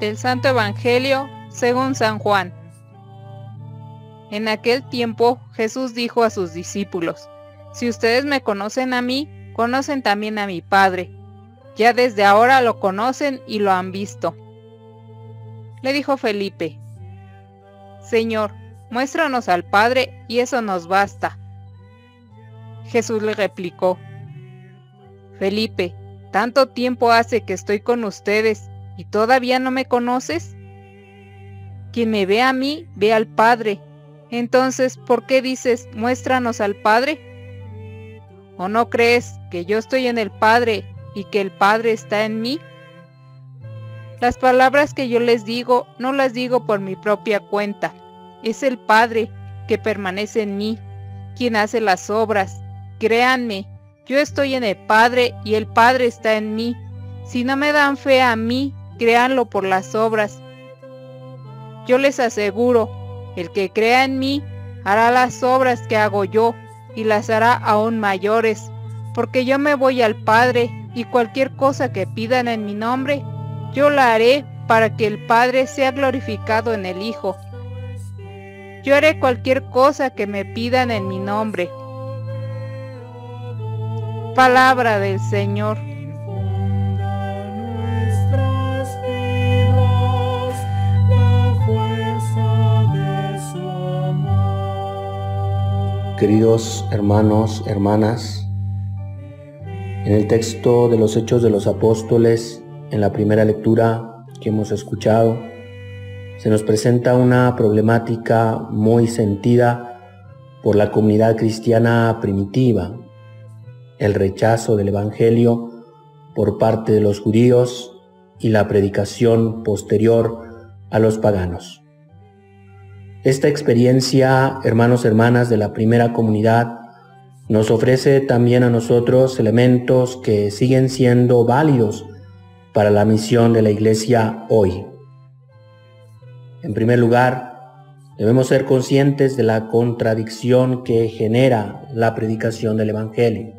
Del Santo Evangelio según San Juan. En aquel tiempo Jesús dijo a sus discípulos, Si ustedes me conocen a mí, conocen también a mi Padre. Ya desde ahora lo conocen y lo han visto. Le dijo Felipe, Señor, muéstranos al Padre y eso nos basta. Jesús le replicó, Felipe, tanto tiempo hace que estoy con ustedes y todavía no me conoces. Quien me ve a mí, ve al Padre. Entonces, ¿por qué dices, muéstranos al Padre? ¿O no crees que yo estoy en el Padre y que el Padre está en mí? Las palabras que yo les digo no las digo por mi propia cuenta. Es el Padre que permanece en mí, quien hace las obras. Créanme, yo estoy en el Padre y el Padre está en mí. Si no me dan fe a mí, créanlo por las obras. Yo les aseguro, el que crea en mí hará las obras que hago yo y las hará aún mayores, porque yo me voy al Padre y cualquier cosa que pidan en mi nombre, yo la haré para que el Padre sea glorificado en el Hijo. Yo haré cualquier cosa que me pidan en mi nombre. Palabra del Señor. Queridos hermanos, hermanas, en el texto de los Hechos de los Apóstoles, en la primera lectura que hemos escuchado, se nos presenta una problemática muy sentida por la comunidad cristiana primitiva, el rechazo del Evangelio por parte de los judíos y la predicación posterior a los paganos. Esta experiencia, hermanos, hermanas de la primera comunidad, nos ofrece también a nosotros elementos que siguen siendo válidos para la misión de la iglesia hoy. En primer lugar, debemos ser conscientes de la contradicción que genera la predicación del Evangelio.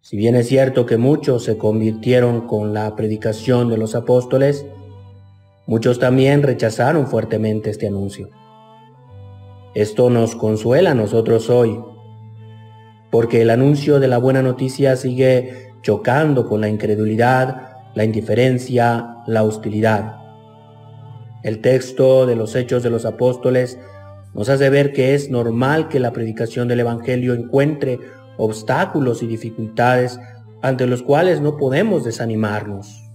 Si bien es cierto que muchos se convirtieron con la predicación de los apóstoles, Muchos también rechazaron fuertemente este anuncio. Esto nos consuela a nosotros hoy, porque el anuncio de la buena noticia sigue chocando con la incredulidad, la indiferencia, la hostilidad. El texto de los Hechos de los Apóstoles nos hace ver que es normal que la predicación del Evangelio encuentre obstáculos y dificultades ante los cuales no podemos desanimarnos.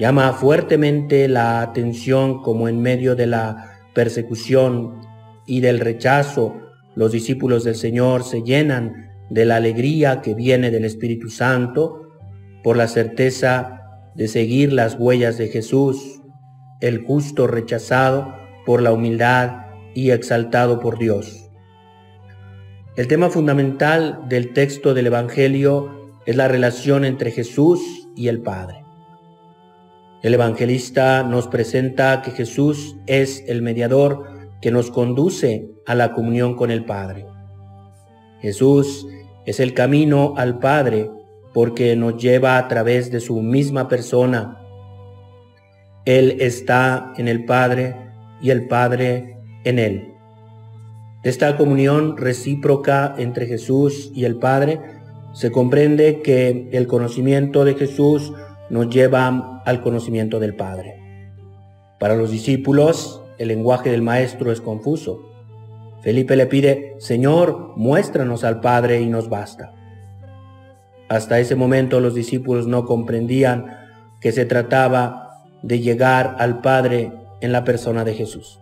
Llama fuertemente la atención como en medio de la persecución y del rechazo, los discípulos del Señor se llenan de la alegría que viene del Espíritu Santo por la certeza de seguir las huellas de Jesús, el justo rechazado por la humildad y exaltado por Dios. El tema fundamental del texto del Evangelio es la relación entre Jesús y el Padre. El evangelista nos presenta que Jesús es el mediador que nos conduce a la comunión con el Padre. Jesús es el camino al Padre porque nos lleva a través de su misma persona. Él está en el Padre y el Padre en Él. esta comunión recíproca entre Jesús y el Padre se comprende que el conocimiento de Jesús nos lleva al conocimiento del Padre. Para los discípulos, el lenguaje del Maestro es confuso. Felipe le pide, Señor, muéstranos al Padre y nos basta. Hasta ese momento los discípulos no comprendían que se trataba de llegar al Padre en la persona de Jesús.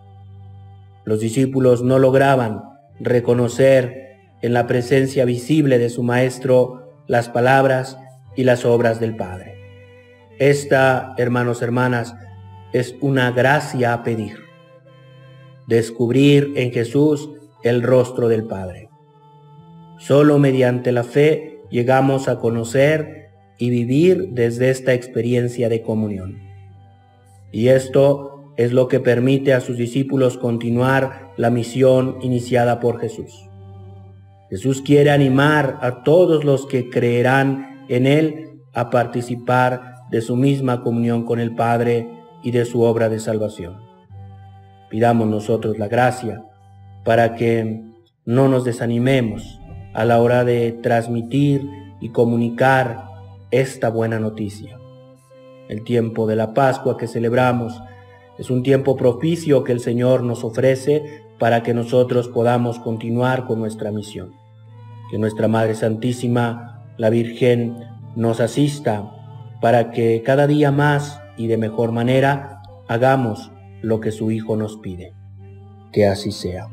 Los discípulos no lograban reconocer en la presencia visible de su Maestro las palabras y las obras del Padre. Esta, hermanos, hermanas, es una gracia a pedir. Descubrir en Jesús el rostro del Padre. Solo mediante la fe llegamos a conocer y vivir desde esta experiencia de comunión. Y esto es lo que permite a sus discípulos continuar la misión iniciada por Jesús. Jesús quiere animar a todos los que creerán en Él a participar de su misma comunión con el Padre y de su obra de salvación. Pidamos nosotros la gracia para que no nos desanimemos a la hora de transmitir y comunicar esta buena noticia. El tiempo de la Pascua que celebramos es un tiempo propicio que el Señor nos ofrece para que nosotros podamos continuar con nuestra misión. Que nuestra Madre Santísima, la Virgen, nos asista para que cada día más y de mejor manera hagamos lo que su Hijo nos pide. Que así sea.